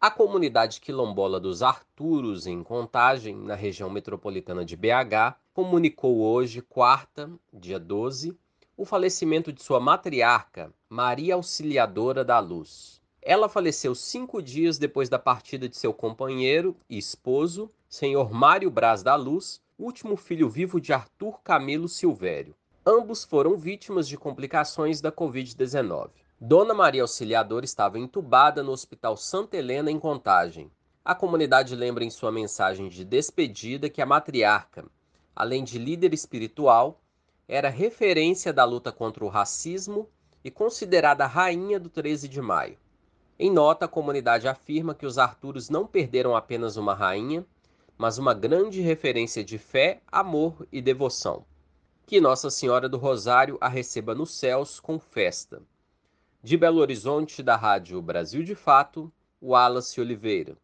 A comunidade quilombola dos Arturos, em Contagem, na região metropolitana de BH, comunicou hoje, quarta, dia 12, o falecimento de sua matriarca, Maria Auxiliadora da Luz. Ela faleceu cinco dias depois da partida de seu companheiro e esposo, senhor Mário Braz da Luz, último filho vivo de Arthur Camilo Silvério. Ambos foram vítimas de complicações da Covid-19. Dona Maria Auxiliadora estava entubada no Hospital Santa Helena, em Contagem. A comunidade lembra em sua mensagem de despedida que a matriarca, além de líder espiritual, era referência da luta contra o racismo e considerada rainha do 13 de maio. Em nota, a comunidade afirma que os Arturos não perderam apenas uma rainha, mas uma grande referência de fé, amor e devoção. Que Nossa Senhora do Rosário a receba nos céus com festa. De Belo Horizonte, da Rádio Brasil de Fato, Wallace Oliveira.